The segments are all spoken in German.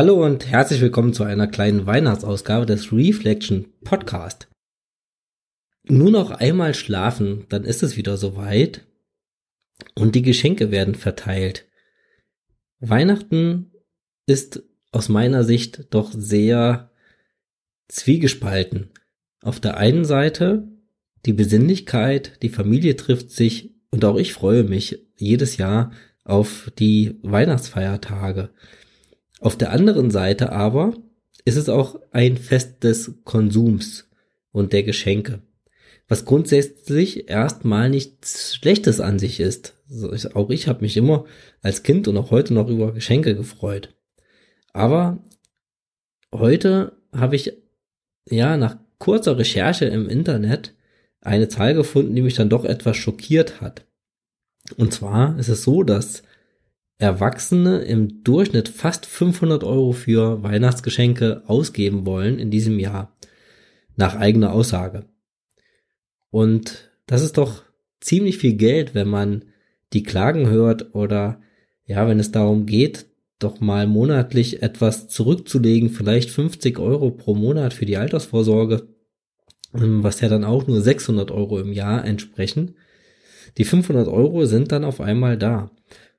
Hallo und herzlich willkommen zu einer kleinen Weihnachtsausgabe des Reflection Podcast. Nur noch einmal schlafen, dann ist es wieder soweit und die Geschenke werden verteilt. Weihnachten ist aus meiner Sicht doch sehr zwiegespalten. Auf der einen Seite die Besinnlichkeit, die Familie trifft sich und auch ich freue mich jedes Jahr auf die Weihnachtsfeiertage. Auf der anderen Seite aber ist es auch ein Fest des Konsums und der Geschenke, was grundsätzlich erstmal nichts Schlechtes an sich ist. Auch ich habe mich immer als Kind und auch heute noch über Geschenke gefreut. Aber heute habe ich ja nach kurzer Recherche im Internet eine Zahl gefunden, die mich dann doch etwas schockiert hat. Und zwar ist es so, dass Erwachsene im Durchschnitt fast 500 Euro für Weihnachtsgeschenke ausgeben wollen in diesem Jahr, nach eigener Aussage. Und das ist doch ziemlich viel Geld, wenn man die Klagen hört oder ja, wenn es darum geht, doch mal monatlich etwas zurückzulegen, vielleicht 50 Euro pro Monat für die Altersvorsorge, ähm, was ja dann auch nur 600 Euro im Jahr entsprechen. Die 500 Euro sind dann auf einmal da.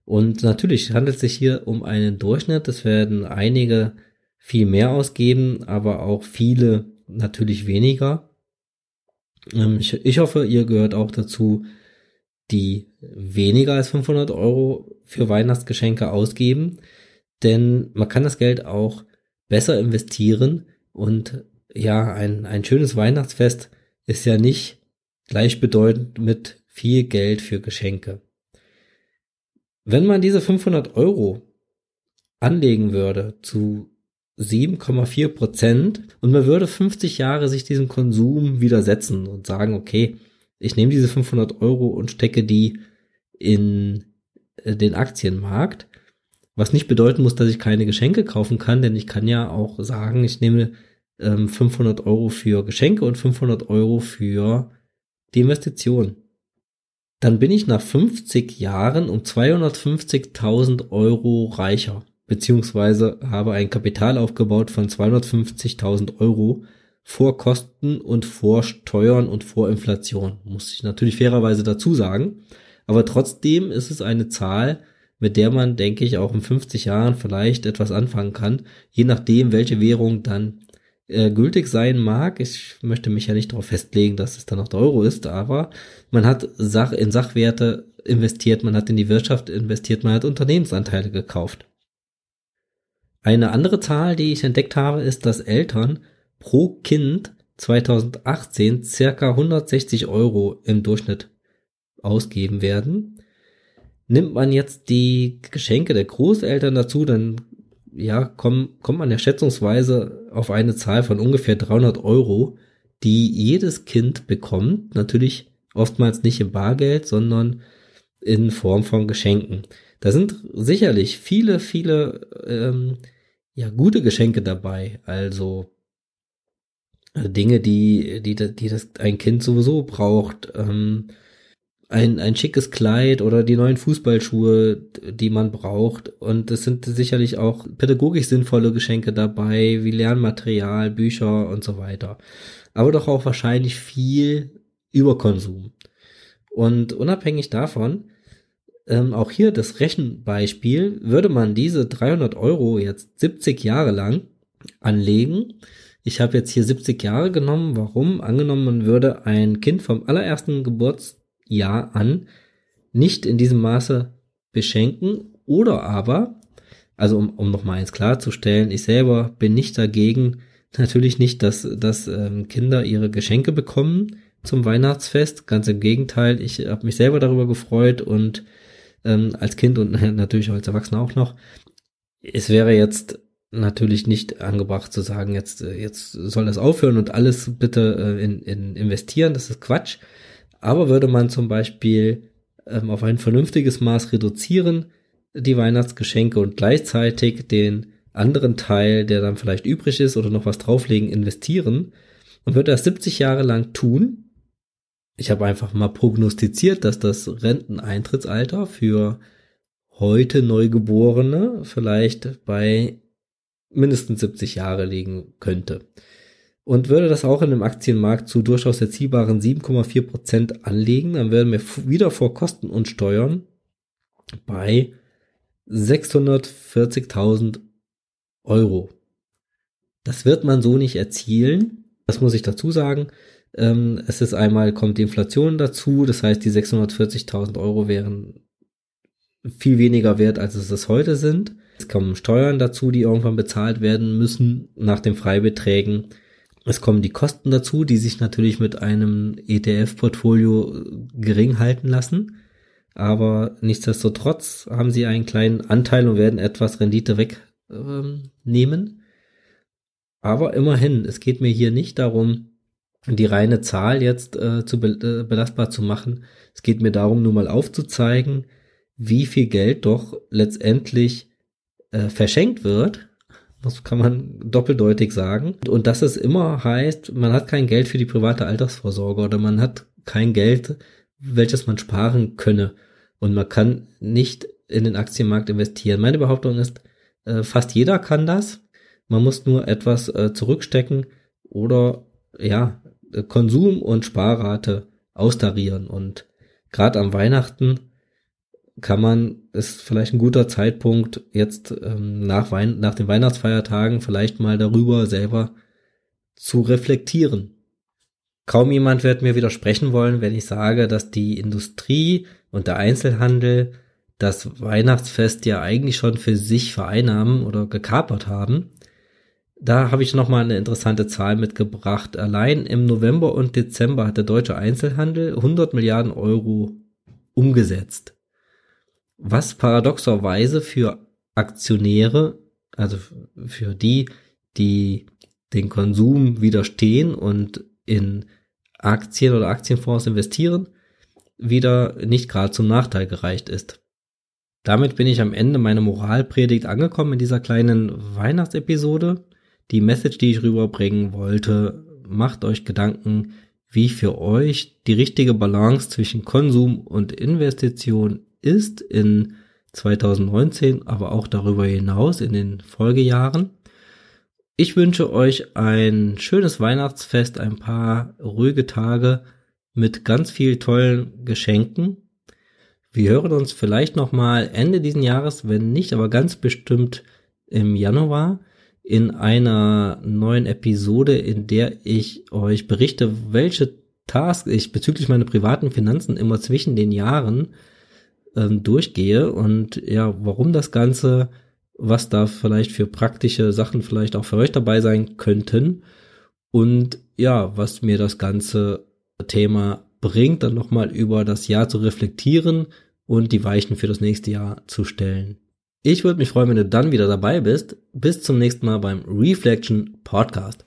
Und natürlich handelt es sich hier um einen Durchschnitt. Es werden einige viel mehr ausgeben, aber auch viele natürlich weniger. Ähm, ich, hoffe, ihr gehört auch dazu, die weniger als 500 Euro für Weihnachtsgeschenke ausgeben, denn man kann das Geld auch besser investieren und ja, ein, ein schönes Weihnachtsfest ist ja nicht gleichbedeutend mit viel Geld für Geschenke. Wenn man diese 500 Euro anlegen würde zu 7,4 Prozent und man würde 50 Jahre sich diesem Konsum widersetzen und sagen, okay, ich nehme diese 500 Euro und stecke die in äh, den Aktienmarkt, was nicht bedeuten muss, dass ich keine Geschenke kaufen kann, denn ich kann ja auch sagen, ich nehme ähm, 500 Euro für Geschenke und 500 Euro für die Investition dann bin ich nach 50 Jahren um 250.000 Euro reicher, beziehungsweise habe ein Kapital aufgebaut von 250.000 Euro vor Kosten und vor Steuern und vor Inflation. Muss ich natürlich fairerweise dazu sagen. Aber trotzdem ist es eine Zahl, mit der man, denke ich, auch in 50 Jahren vielleicht etwas anfangen kann, je nachdem, welche Währung dann äh, gültig sein mag. Ich möchte mich ja nicht darauf festlegen, dass es dann noch der Euro ist, aber man hat Sach in Sachwerte investiert, man hat in die Wirtschaft investiert, man hat Unternehmensanteile gekauft. Eine andere Zahl, die ich entdeckt habe, ist, dass Eltern pro Kind 2018 circa 160 Euro im Durchschnitt ausgeben werden. Nimmt man jetzt die Geschenke der Großeltern dazu, dann ja, komm, kommt man ja schätzungsweise auf eine Zahl von ungefähr 300 Euro, die jedes Kind bekommt. Natürlich oftmals nicht im Bargeld, sondern in Form von Geschenken. Da sind sicherlich viele, viele ähm, ja gute Geschenke dabei. Also äh, Dinge, die, die, die das ein Kind sowieso braucht. Ähm, ein, ein schickes Kleid oder die neuen Fußballschuhe, die man braucht. Und es sind sicherlich auch pädagogisch sinnvolle Geschenke dabei, wie Lernmaterial, Bücher und so weiter. Aber doch auch wahrscheinlich viel Überkonsum. Und unabhängig davon, ähm, auch hier das Rechenbeispiel, würde man diese 300 Euro jetzt 70 Jahre lang anlegen. Ich habe jetzt hier 70 Jahre genommen. Warum? Angenommen, man würde ein Kind vom allerersten Geburtstag Jahr an nicht in diesem Maße beschenken oder aber, also um, um nochmal eins klarzustellen, ich selber bin nicht dagegen, natürlich nicht, dass, dass ähm, Kinder ihre Geschenke bekommen zum Weihnachtsfest. Ganz im Gegenteil, ich habe mich selber darüber gefreut und ähm, als Kind und natürlich als Erwachsener auch noch. Es wäre jetzt natürlich nicht angebracht zu sagen, jetzt, äh, jetzt soll das aufhören und alles bitte äh, in, in investieren. Das ist Quatsch. Aber würde man zum Beispiel ähm, auf ein vernünftiges Maß reduzieren, die Weihnachtsgeschenke und gleichzeitig den anderen Teil, der dann vielleicht übrig ist oder noch was drauflegen, investieren und würde das 70 Jahre lang tun. Ich habe einfach mal prognostiziert, dass das Renteneintrittsalter für heute Neugeborene vielleicht bei mindestens 70 Jahre liegen könnte. Und würde das auch in dem Aktienmarkt zu durchaus erziehbaren 7,4 Prozent anlegen, dann wären wir wieder vor Kosten und Steuern bei 640.000 Euro. Das wird man so nicht erzielen. Das muss ich dazu sagen. Ähm, es ist einmal, kommt die Inflation dazu. Das heißt, die 640.000 Euro wären viel weniger wert, als es es heute sind. Es kommen Steuern dazu, die irgendwann bezahlt werden müssen nach den Freibeträgen. Es kommen die Kosten dazu, die sich natürlich mit einem ETF-Portfolio gering halten lassen. Aber nichtsdestotrotz haben sie einen kleinen Anteil und werden etwas Rendite wegnehmen. Ähm, Aber immerhin, es geht mir hier nicht darum, die reine Zahl jetzt äh, zu be äh, belastbar zu machen. Es geht mir darum, nur mal aufzuzeigen, wie viel Geld doch letztendlich äh, verschenkt wird. Das kann man doppeldeutig sagen. Und dass es immer heißt, man hat kein Geld für die private Altersvorsorge oder man hat kein Geld, welches man sparen könne. Und man kann nicht in den Aktienmarkt investieren. Meine Behauptung ist, äh, fast jeder kann das. Man muss nur etwas äh, zurückstecken oder ja, Konsum und Sparrate austarieren. Und gerade am Weihnachten kann man, ist vielleicht ein guter Zeitpunkt, jetzt ähm, nach, Wein nach den Weihnachtsfeiertagen vielleicht mal darüber selber zu reflektieren. Kaum jemand wird mir widersprechen wollen, wenn ich sage, dass die Industrie und der Einzelhandel das Weihnachtsfest ja eigentlich schon für sich vereinnahmen oder gekapert haben. Da habe ich nochmal eine interessante Zahl mitgebracht. Allein im November und Dezember hat der deutsche Einzelhandel 100 Milliarden Euro umgesetzt was paradoxerweise für Aktionäre, also für die, die den Konsum widerstehen und in Aktien oder Aktienfonds investieren, wieder nicht gerade zum Nachteil gereicht ist. Damit bin ich am Ende meiner Moralpredigt angekommen in dieser kleinen Weihnachtsepisode. Die Message, die ich rüberbringen wollte, macht euch Gedanken, wie für euch die richtige Balance zwischen Konsum und Investition ist in 2019, aber auch darüber hinaus in den Folgejahren. Ich wünsche euch ein schönes Weihnachtsfest, ein paar ruhige Tage mit ganz viel tollen Geschenken. Wir hören uns vielleicht noch mal Ende diesen Jahres, wenn nicht, aber ganz bestimmt im Januar in einer neuen Episode, in der ich euch berichte, welche Tasks ich bezüglich meiner privaten Finanzen immer zwischen den Jahren ähm, durchgehe und ja, warum das Ganze, was da vielleicht für praktische Sachen vielleicht auch für euch dabei sein könnten und ja, was mir das ganze Thema bringt, dann nochmal über das Jahr zu reflektieren und die Weichen für das nächste Jahr zu stellen. Ich würde mich freuen, wenn du dann wieder dabei bist. Bis zum nächsten Mal beim Reflection Podcast.